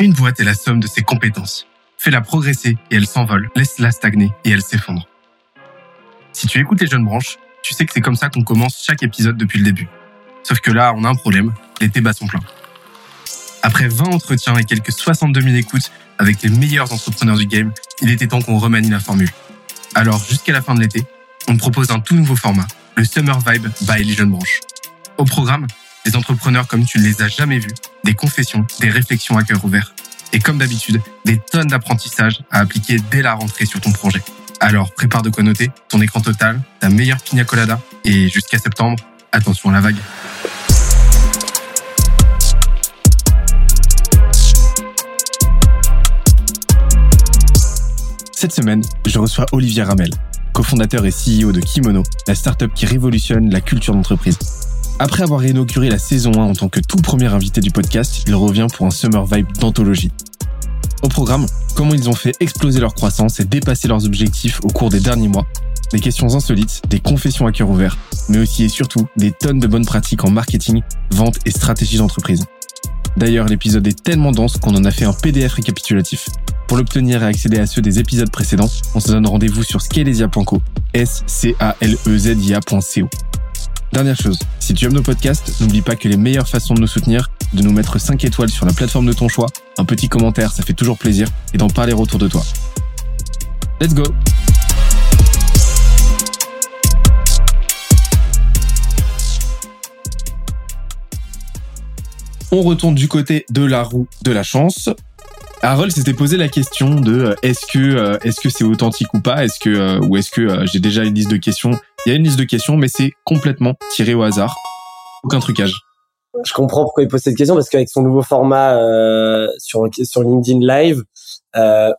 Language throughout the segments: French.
Une boîte est la somme de ses compétences. Fais-la progresser et elle s'envole. Laisse-la stagner et elle s'effondre. Si tu écoutes les jeunes branches, tu sais que c'est comme ça qu'on commence chaque épisode depuis le début. Sauf que là, on a un problème. Les débats sont pleins. Après 20 entretiens et quelques 62 000 écoutes avec les meilleurs entrepreneurs du game, il était temps qu'on remanie la formule. Alors, jusqu'à la fin de l'été, on propose un tout nouveau format, le Summer Vibe by les jeunes branches. Au programme, des entrepreneurs comme tu ne les as jamais vus, des confessions, des réflexions à cœur ouvert. Et comme d'habitude, des tonnes d'apprentissages à appliquer dès la rentrée sur ton projet. Alors prépare de quoi noter, ton écran total, ta meilleure pina colada, et jusqu'à septembre, attention à la vague. Cette semaine, je reçois Olivier Ramel, cofondateur et CEO de Kimono, la startup qui révolutionne la culture d'entreprise. Après avoir inauguré la saison 1 en tant que tout premier invité du podcast, il revient pour un Summer Vibe d'anthologie. Au programme, comment ils ont fait exploser leur croissance et dépasser leurs objectifs au cours des derniers mois. Des questions insolites, des confessions à cœur ouvert, mais aussi et surtout des tonnes de bonnes pratiques en marketing, vente et stratégie d'entreprise. D'ailleurs, l'épisode est tellement dense qu'on en a fait un PDF récapitulatif. Pour l'obtenir et accéder à ceux des épisodes précédents, on se donne rendez-vous sur scalezia.co, s Dernière chose, si tu aimes nos podcasts, n'oublie pas que les meilleures façons de nous soutenir, de nous mettre 5 étoiles sur la plateforme de ton choix, un petit commentaire, ça fait toujours plaisir, et d'en parler autour de toi. Let's go On retourne du côté de la roue de la chance. Harold s'était posé la question de euh, est-ce que euh, est-ce que c'est authentique ou pas? Euh, ou est-ce que j'ai déjà une liste de questions Il y a une liste de questions, mais c'est complètement tiré au hasard, aucun trucage. Je comprends pourquoi il pose cette question parce qu'avec son nouveau format sur sur LinkedIn Live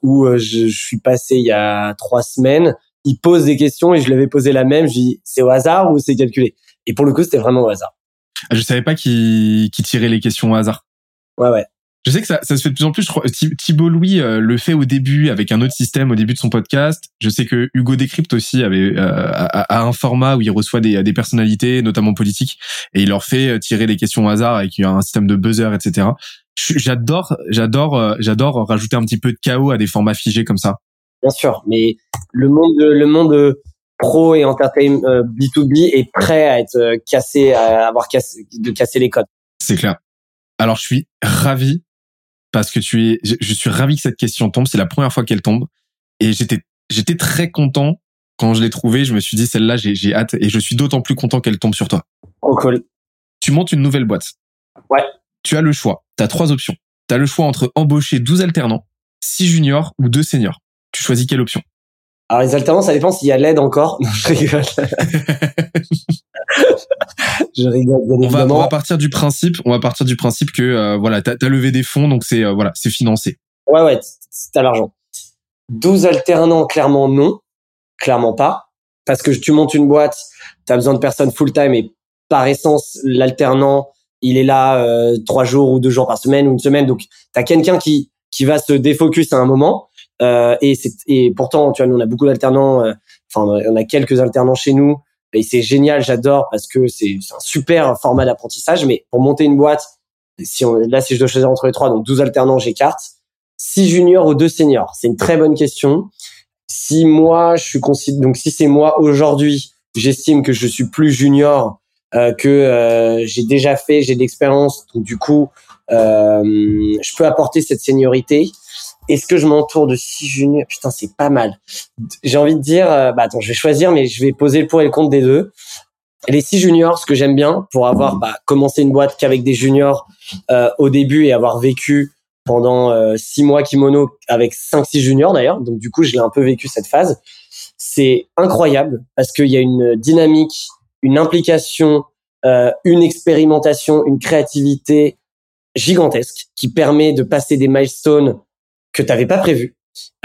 où je, je, suis passé il y a trois semaines, il pose des questions et je lui avais posé la même. Je dis c'est au hasard ou c'est calculé? Et pour le coup, c'était vraiment au hasard. Je savais pas qui qui tirait les questions au hasard. Ouais ouais. Je sais que ça, ça se fait de plus en plus. Je crois, Thibault Louis euh, le fait au début avec un autre système au début de son podcast. Je sais que Hugo Décrypte aussi avait euh, a, un format où il reçoit des, des personnalités, notamment politiques, et il leur fait euh, tirer des questions au hasard avec un système de buzzer, etc. J'adore, j'adore, euh, j'adore rajouter un petit peu de chaos à des formats figés comme ça. Bien sûr, mais le monde, le monde pro et entertainment B2B est prêt à être cassé, à avoir cassé, de casser les codes. C'est clair. Alors je suis ravi parce que tu es, je, suis ravi que cette question tombe. C'est la première fois qu'elle tombe et j'étais, j'étais très content quand je l'ai trouvée. Je me suis dit celle-là, j'ai, j'ai hâte et je suis d'autant plus content qu'elle tombe sur toi. Oh cool. Tu montes une nouvelle boîte. Ouais. Tu as le choix. Tu as trois options. Tu as le choix entre embaucher 12 alternants, 6 juniors ou 2 seniors. Tu choisis quelle option? Alors les alternants, ça dépend s'il y a l'aide encore. Non, je rigole. je rigole. on va, on va partir du principe, on va partir du principe que euh, voilà, t'as as levé des fonds, donc c'est euh, voilà, c'est financé. Ouais ouais, t'as l'argent. 12 alternants, clairement non, clairement pas, parce que tu montes une boîte, t'as besoin de personnes full time et par essence l'alternant, il est là euh, trois jours ou deux jours par semaine ou une semaine, donc t'as quelqu'un qui qui va se défocus à un moment euh, et, et pourtant, tu vois, nous on a beaucoup d'alternants. Euh, enfin, on a quelques alternants chez nous. Et c'est génial, j'adore parce que c'est un super format d'apprentissage. Mais pour monter une boîte, si on, là, si je dois choisir entre les trois, donc 12 alternants, j'écarte. 6 juniors ou 2 seniors C'est une très bonne question. Si moi, je suis donc si c'est moi aujourd'hui, j'estime que je suis plus junior, euh, que euh, j'ai déjà fait, j'ai de l'expérience, donc du coup, euh, je peux apporter cette seniorité. Est-ce que je m'entoure de six juniors? Putain, c'est pas mal. J'ai envie de dire, euh, bah attends, je vais choisir, mais je vais poser le pour et le contre des deux. Les six juniors, ce que j'aime bien, pour avoir bah, commencé une boîte qu'avec des juniors euh, au début et avoir vécu pendant euh, six mois kimono avec cinq, six juniors d'ailleurs. Donc du coup, je l'ai un peu vécu cette phase. C'est incroyable parce qu'il y a une dynamique, une implication, euh, une expérimentation, une créativité gigantesque qui permet de passer des milestones que tu n'avais pas prévu.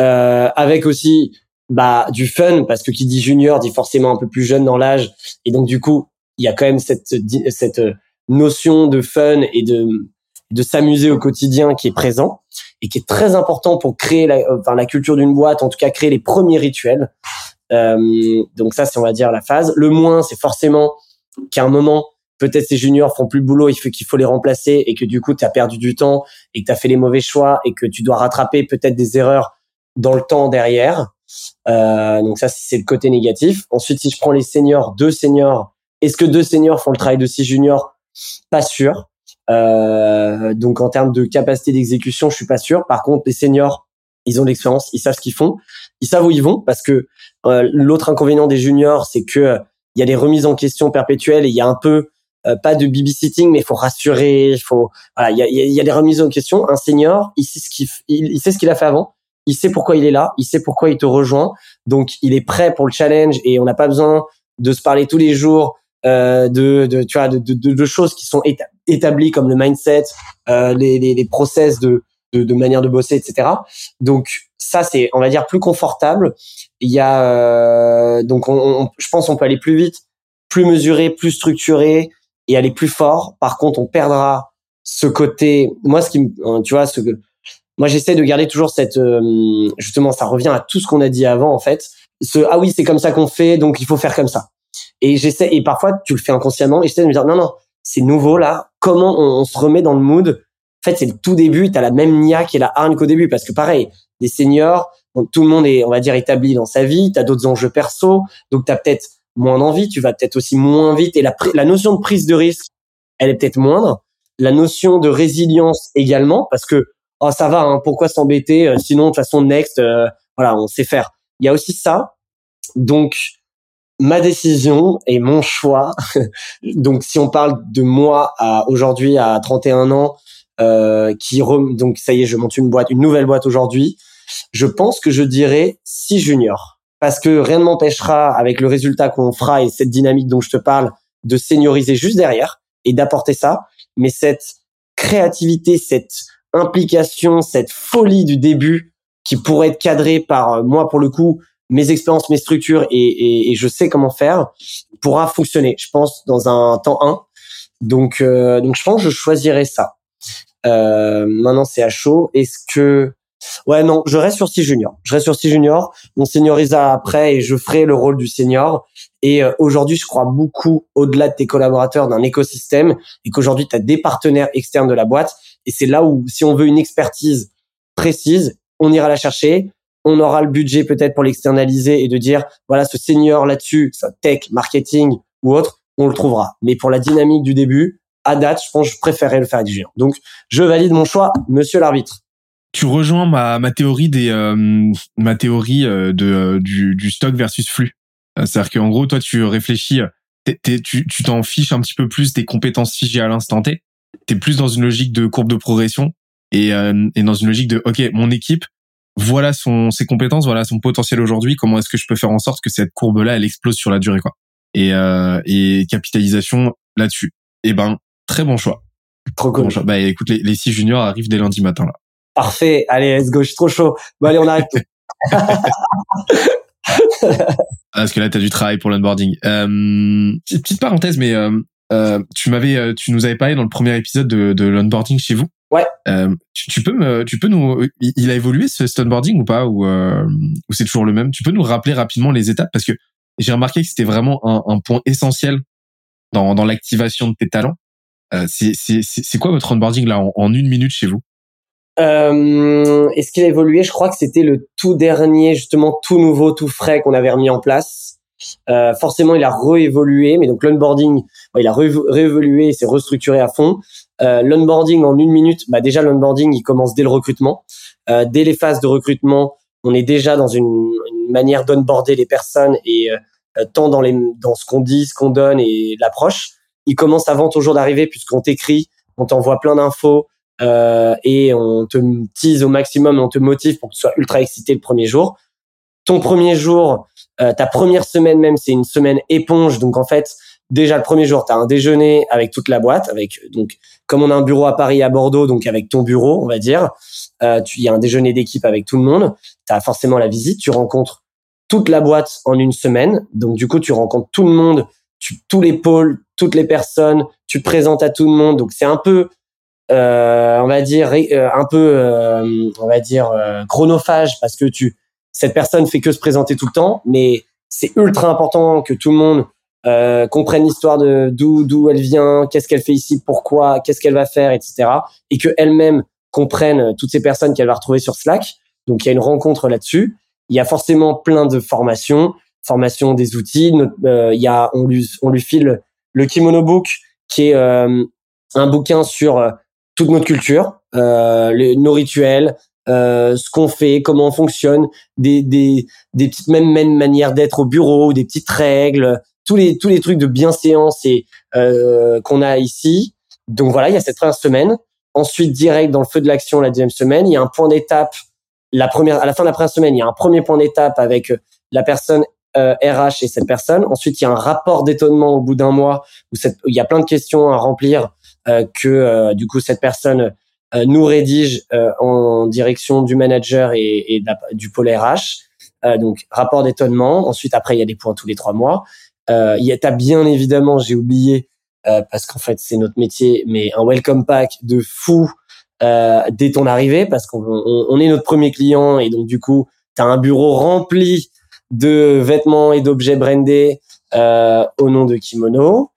Euh, avec aussi bah du fun parce que qui dit junior dit forcément un peu plus jeune dans l'âge et donc du coup il y a quand même cette cette notion de fun et de de s'amuser au quotidien qui est présent et qui est très important pour créer la, enfin, la culture d'une boîte, en tout cas créer les premiers rituels. Euh, donc ça, c'est on va dire la phase. Le moins, c'est forcément qu'à un moment, peut-être ces juniors font plus le boulot, il faut qu'il faut les remplacer et que du coup tu as perdu du temps et que tu as fait les mauvais choix et que tu dois rattraper peut-être des erreurs dans le temps derrière. Euh, donc ça c'est le côté négatif. Ensuite si je prends les seniors, deux seniors, est-ce que deux seniors font le travail de six juniors? Pas sûr. Euh, donc en termes de capacité d'exécution, je suis pas sûr. Par contre les seniors, ils ont l'expérience, ils savent ce qu'ils font, ils savent où ils vont parce que euh, l'autre inconvénient des juniors c'est que il y a des remises en question perpétuelles et il y a un peu euh, pas de babysitting, mais il faut rassurer, il faut, voilà, il y a, y a, des remises en question. Un senior, il sait ce qu'il, il, sait ce qu'il a fait avant, il sait pourquoi il est là, il sait pourquoi il te rejoint, donc il est prêt pour le challenge et on n'a pas besoin de se parler tous les jours euh, de, de, tu vois, de, de, de, choses qui sont établies comme le mindset, euh, les, les, les, process de, de, de, manière de bosser, etc. Donc ça, c'est, on va dire, plus confortable. Il y a euh, donc, on, je pense, on peut aller plus vite, plus mesuré, plus structuré et aller plus fort. Par contre, on perdra ce côté. Moi, ce qui, euh, tu vois, ce que moi j'essaie de garder toujours cette, euh, justement, ça revient à tout ce qu'on a dit avant en fait. Ce ah oui, c'est comme ça qu'on fait, donc il faut faire comme ça. Et j'essaie et parfois tu le fais inconsciemment et j'essaie de me dire non non, c'est nouveau là. Comment on, se remet dans le mood? En fait, c'est le tout début. T'as la même nia qui est la hargne qu'au début parce que pareil, des seniors, donc tout le monde est, on va dire, établi dans sa vie. T'as d'autres enjeux perso, donc t'as peut-être moins d'envie, tu vas peut-être aussi moins vite et la, la notion de prise de risque, elle est peut-être moindre. La notion de résilience également, parce que oh ça va, hein, pourquoi s'embêter euh, Sinon de toute façon next, euh, voilà, on sait faire. Il y a aussi ça. Donc ma décision et mon choix. donc si on parle de moi à aujourd'hui à 31 ans, euh, qui donc ça y est, je monte une boîte, une nouvelle boîte aujourd'hui. Je pense que je dirais si junior parce que rien ne m'empêchera, avec le résultat qu'on fera et cette dynamique dont je te parle, de senioriser juste derrière et d'apporter ça. Mais cette créativité, cette implication, cette folie du début qui pourrait être cadrée par euh, moi pour le coup, mes expériences, mes structures et, et, je sais comment faire, pourra fonctionner. Je pense dans un temps 1. Donc, euh, donc je pense que je choisirais ça. Euh, maintenant, c'est à chaud. Est-ce que Ouais, non, je reste sur 6 juniors. Je reste sur 6 juniors. On seniorisera après et je ferai le rôle du senior. Et euh, aujourd'hui, je crois beaucoup au-delà de tes collaborateurs d'un écosystème et qu'aujourd'hui, tu as des partenaires externes de la boîte. Et c'est là où, si on veut une expertise précise, on ira la chercher. On aura le budget peut-être pour l'externaliser et de dire, voilà, ce senior là-dessus, tech, marketing ou autre, on le trouvera. Mais pour la dynamique du début, à date, je pense que je préférerais le faire du junior. Donc, je valide mon choix, monsieur l'arbitre tu rejoins ma, ma théorie des euh, ma théorie euh, de euh, du, du stock versus flux. C'est-à-dire qu'en gros, toi, tu réfléchis, tu tu t'en fiches un petit peu plus des compétences figées à l'instant T. T'es plus dans une logique de courbe de progression et, et dans une logique de ok, mon équipe, voilà son ses compétences, voilà son potentiel aujourd'hui. Comment est-ce que je peux faire en sorte que cette courbe-là, elle explose sur la durée, quoi. Et et capitalisation là-dessus. Eh ben, très bon choix. Trop cool. Bah écoute, les, les six juniors arrivent dès lundi matin là. Parfait. Allez, let's go. Je suis trop chaud. Bon, allez, on arrête. Ah, parce que là, tu as du travail pour l'onboarding. Euh, petite parenthèse, mais euh, euh, tu m'avais, euh, tu nous avais parlé dans le premier épisode de, de l'onboarding chez vous. Ouais. Euh, tu, tu, peux me, tu peux nous, il a évolué ce, ce onboarding ou pas, ou, euh, ou c'est toujours le même? Tu peux nous rappeler rapidement les étapes? Parce que j'ai remarqué que c'était vraiment un, un, point essentiel dans, dans l'activation de tes talents. c'est, c'est, c'est quoi votre onboarding là en, en une minute chez vous? Euh, Est-ce qu'il a évolué? Je crois que c'était le tout dernier, justement tout nouveau, tout frais qu'on avait remis en place. Euh, forcément, il a réévolué, mais donc l'onboarding, il a réévolué et s'est restructuré à fond. Euh, l'onboarding en une minute, bah déjà l'onboarding, il commence dès le recrutement. Euh, dès les phases de recrutement, on est déjà dans une, une manière d'onboarder les personnes et euh, tant dans, les, dans ce qu'on dit, ce qu'on donne et l'approche. Il commence avant ton jour d'arrivée puisqu'on t'écrit, on t'envoie plein d'infos, euh, et on te tease au maximum, on te motive pour que tu sois ultra excité le premier jour. Ton premier jour, euh, ta première semaine même, c'est une semaine éponge. Donc en fait, déjà le premier jour, tu as un déjeuner avec toute la boîte, avec donc comme on a un bureau à Paris, à Bordeaux, donc avec ton bureau, on va dire. Euh, il y a un déjeuner d'équipe avec tout le monde. Tu as forcément la visite. Tu rencontres toute la boîte en une semaine. Donc du coup, tu rencontres tout le monde, tu, tous les pôles, toutes les personnes. Tu te présentes à tout le monde. Donc c'est un peu on va dire euh, un peu, euh, on va dire chronophage parce que tu cette personne fait que se présenter tout le temps, mais c'est ultra important que tout le monde euh, comprennent l'histoire de d'où d'où elle vient, qu'est-ce qu'elle fait ici, pourquoi, qu'est-ce qu'elle va faire, etc. Et que elle-même comprennent toutes ces personnes qu'elle va retrouver sur Slack. Donc il y a une rencontre là-dessus. Il y a forcément plein de formations, formation des outils. Euh, il y a on lui on lui file le Kimono Book qui est euh, un bouquin sur euh, toute notre culture, les, nos rituels, euh, ce qu'on fait, comment on fonctionne, des, des, des petites mêmes, mêmes manières d'être au bureau, des petites règles, tous les tous les trucs de bienséance et euh, qu'on a ici. Donc voilà, il y a cette première semaine. Ensuite, direct dans le feu de l'action la deuxième semaine, il y a un point d'étape. La première, à la fin de la première semaine, il y a un premier point d'étape avec la personne euh, RH et cette personne. Ensuite, il y a un rapport d'étonnement au bout d'un mois où, il y a plein de questions à remplir euh, que euh, du coup cette personne euh, nous rédige euh, en direction du manager et, et du pôle RH. donc rapport d'étonnement. Ensuite, après, il y a des points tous les trois mois. il y a bien évidemment, j'ai oublié parce qu'en fait c'est notre métier, mais un welcome pack de fou dès ton arrivée parce qu'on on, est notre premier client et donc du coup tu as un bureau rempli de vêtements et d'objets brandés euh, au nom de Kimono.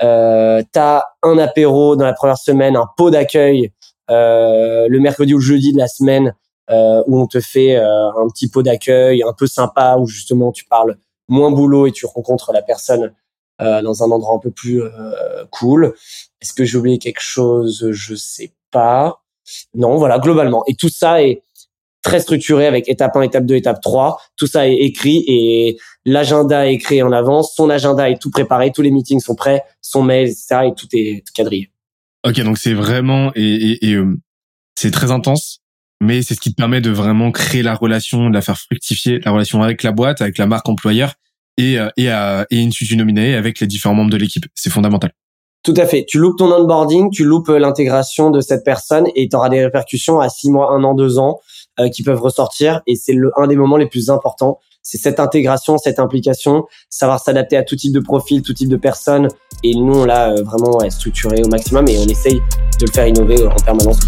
Euh, t'as un apéro dans la première semaine, un pot d'accueil euh, le mercredi ou jeudi de la semaine euh, où on te fait euh, un petit pot d'accueil un peu sympa où justement tu parles moins boulot et tu rencontres la personne euh, dans un endroit un peu plus cool. Est-ce que j'ai oublié quelque chose? Je sais pas. Non, voilà, globalement. Et tout ça est très structuré avec étape 1, étape 2, étape 3. Tout ça est écrit et l'agenda est créé en avance. Son agenda est tout préparé, tous les meetings sont prêts, son mail, etc. Et tout est quadrillé. Ok, donc c'est vraiment et, et, euh, c'est très intense, mais c'est ce qui te permet de vraiment créer la relation, de la faire fructifier, la relation avec la boîte, avec la marque employeur et euh, et, à, et une nominée avec les différents membres de l'équipe. C'est fondamental. Tout à fait. Tu loupes ton onboarding, tu loupes euh, l'intégration de cette personne et tu auras des répercussions à six mois, un an, deux ans euh, qui peuvent ressortir. Et c'est un des moments les plus importants. C'est cette intégration, cette implication, savoir s'adapter à tout type de profil, tout type de personnes. Et nous, on l'a euh, vraiment structuré au maximum et on essaye de le faire innover en permanence.